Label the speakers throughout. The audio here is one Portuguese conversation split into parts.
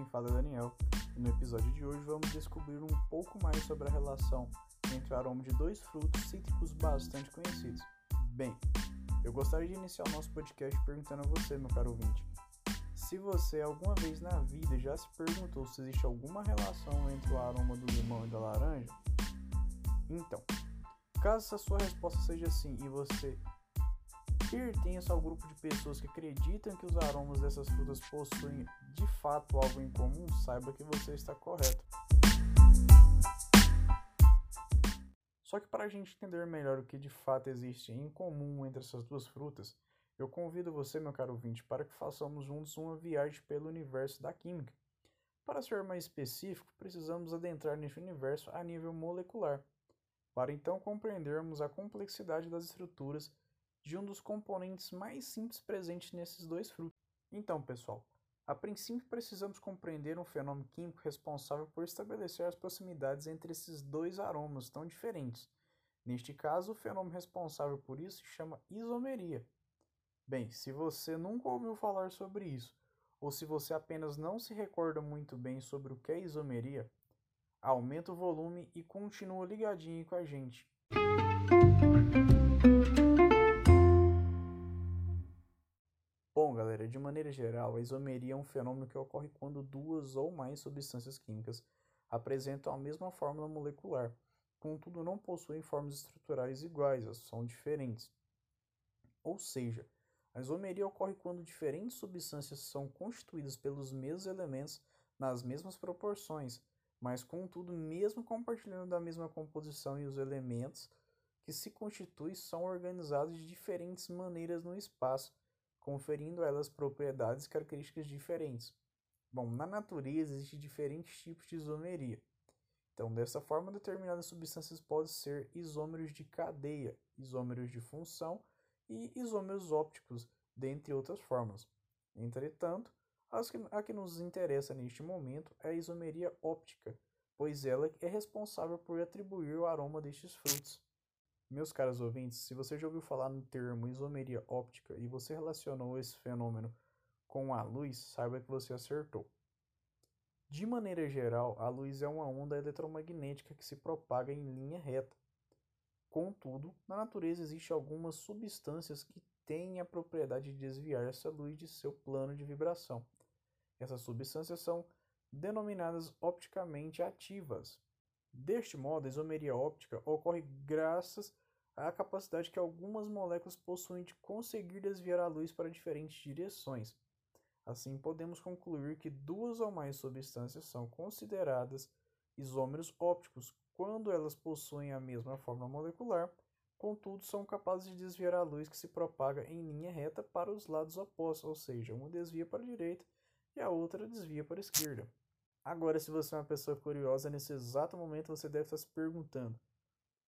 Speaker 1: quem fala é Daniel e no episódio de hoje vamos descobrir um pouco mais sobre a relação entre o aroma de dois frutos cítricos bastante conhecidos. Bem, eu gostaria de iniciar o nosso podcast perguntando a você, meu caro ouvinte, se você alguma vez na vida já se perguntou se existe alguma relação entre o aroma do limão e da laranja, então, caso essa sua resposta seja sim e você pertence ao grupo de pessoas que acreditam que os aromas dessas frutas possuem de fato algo em comum, saiba que você está correto. Só que para a gente entender melhor o que de fato existe em comum entre essas duas frutas, eu convido você, meu caro ouvinte, para que façamos juntos uma viagem pelo universo da química. Para ser mais específico, precisamos adentrar nesse universo a nível molecular, para então compreendermos a complexidade das estruturas de um dos componentes mais simples presentes nesses dois frutos. Então, pessoal, a princípio precisamos compreender um fenômeno químico responsável por estabelecer as proximidades entre esses dois aromas tão diferentes. Neste caso, o fenômeno responsável por isso se chama isomeria. Bem, se você nunca ouviu falar sobre isso, ou se você apenas não se recorda muito bem sobre o que é isomeria, aumenta o volume e continua ligadinho com a gente. Galera, de maneira geral, a isomeria é um fenômeno que ocorre quando duas ou mais substâncias químicas apresentam a mesma fórmula molecular, contudo não possuem formas estruturais iguais, são diferentes. Ou seja, a isomeria ocorre quando diferentes substâncias são constituídas pelos mesmos elementos nas mesmas proporções, mas contudo, mesmo compartilhando da mesma composição e os elementos que se constituem são organizados de diferentes maneiras no espaço, conferindo a elas propriedades e características diferentes. Bom, na natureza existem diferentes tipos de isomeria. Então, dessa forma, determinadas substâncias podem ser isômeros de cadeia, isômeros de função e isômeros ópticos, dentre outras formas. Entretanto, a que nos interessa neste momento é a isomeria óptica, pois ela é responsável por atribuir o aroma destes frutos. Meus caros ouvintes, se você já ouviu falar no termo isomeria óptica e você relacionou esse fenômeno com a luz, saiba que você acertou. De maneira geral, a luz é uma onda eletromagnética que se propaga em linha reta. Contudo, na natureza existem algumas substâncias que têm a propriedade de desviar essa luz de seu plano de vibração. Essas substâncias são denominadas opticamente ativas. Deste modo, a isomeria óptica ocorre graças à capacidade que algumas moléculas possuem de conseguir desviar a luz para diferentes direções. Assim, podemos concluir que duas ou mais substâncias são consideradas isômeros ópticos quando elas possuem a mesma forma molecular, contudo são capazes de desviar a luz que se propaga em linha reta para os lados opostos, ou seja, uma desvia para a direita e a outra desvia para a esquerda. Agora, se você é uma pessoa curiosa, nesse exato momento você deve estar se perguntando: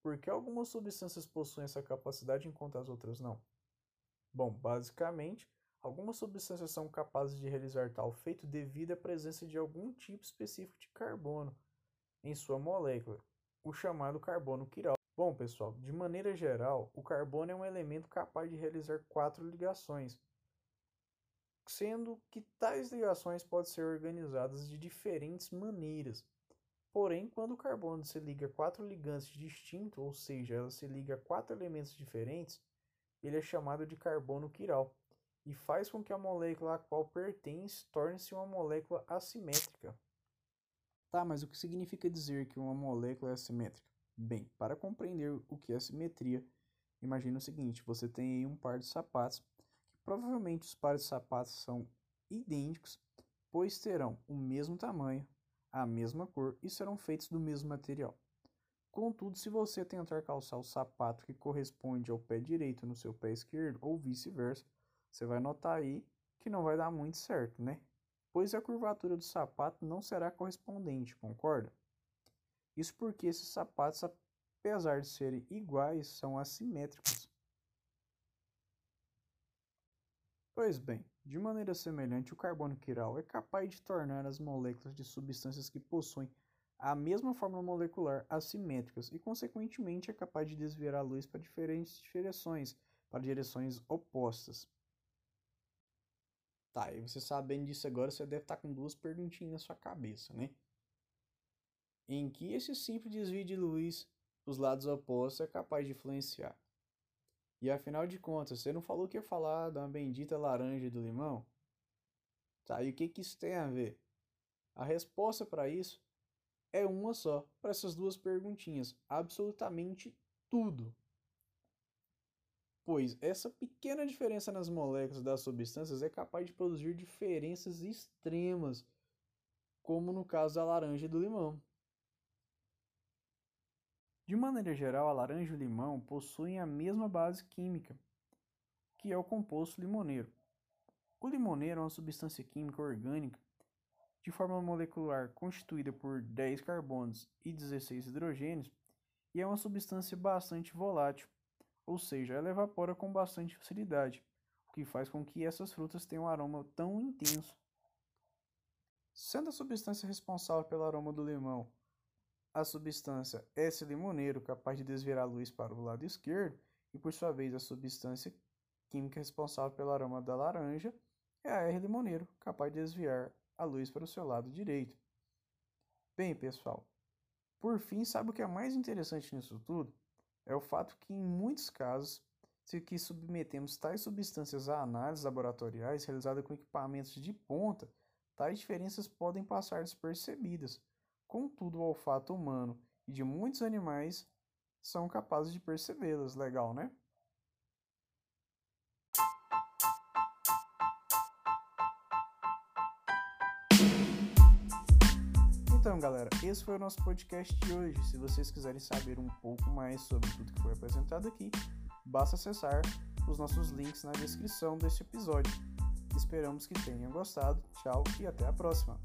Speaker 1: por que algumas substâncias possuem essa capacidade enquanto as outras não? Bom, basicamente, algumas substâncias são capazes de realizar tal feito devido à presença de algum tipo específico de carbono em sua molécula, o chamado carbono quiral. Bom, pessoal, de maneira geral, o carbono é um elemento capaz de realizar quatro ligações, sendo que tais ligações podem ser organizadas de diferentes maneiras. Porém, quando o carbono se liga a quatro ligantes distintos, ou seja, ela se liga a quatro elementos diferentes, ele é chamado de carbono quiral e faz com que a molécula a qual pertence torne-se uma molécula assimétrica. Tá, mas o que significa dizer que uma molécula é assimétrica? Bem, para compreender o que é simetria, imagine o seguinte: você tem aí um par de sapatos Provavelmente os pares de sapatos são idênticos, pois terão o mesmo tamanho, a mesma cor e serão feitos do mesmo material. Contudo, se você tentar calçar o sapato que corresponde ao pé direito no seu pé esquerdo ou vice-versa, você vai notar aí que não vai dar muito certo, né? Pois a curvatura do sapato não será correspondente, concorda? Isso porque esses sapatos, apesar de serem iguais, são assimétricos. Pois bem, de maneira semelhante, o carbono quiral é capaz de tornar as moléculas de substâncias que possuem a mesma fórmula molecular assimétricas e, consequentemente, é capaz de desviar a luz para diferentes direções, para direções opostas. Tá, e você sabendo disso agora, você deve estar tá com duas perguntinhas na sua cabeça, né? Em que esse simples desvio de luz os lados opostos é capaz de influenciar? E afinal de contas, você não falou que ia falar da bendita laranja do limão? Tá, e o que, que isso tem a ver? A resposta para isso é uma só, para essas duas perguntinhas. Absolutamente tudo. Pois essa pequena diferença nas moléculas das substâncias é capaz de produzir diferenças extremas, como no caso da laranja e do limão. De maneira geral, a laranja e o limão possuem a mesma base química, que é o composto limoneiro. O limoneiro é uma substância química orgânica de forma molecular constituída por 10 carbonos e 16 hidrogênios e é uma substância bastante volátil, ou seja, ela evapora com bastante facilidade, o que faz com que essas frutas tenham um aroma tão intenso. Sendo a substância responsável pelo aroma do limão a substância S-limoneiro, capaz de desviar a luz para o lado esquerdo, e por sua vez a substância química responsável pelo aroma da laranja é a R-limoneiro, capaz de desviar a luz para o seu lado direito. Bem, pessoal, por fim, sabe o que é mais interessante nisso tudo? É o fato que, em muitos casos, se que submetemos tais substâncias a análises laboratoriais realizadas com equipamentos de ponta, tais diferenças podem passar despercebidas. Contudo, o olfato humano e de muitos animais são capazes de percebê-las. Legal, né? Então, galera, esse foi o nosso podcast de hoje. Se vocês quiserem saber um pouco mais sobre tudo que foi apresentado aqui, basta acessar os nossos links na descrição desse episódio. Esperamos que tenham gostado. Tchau e até a próxima!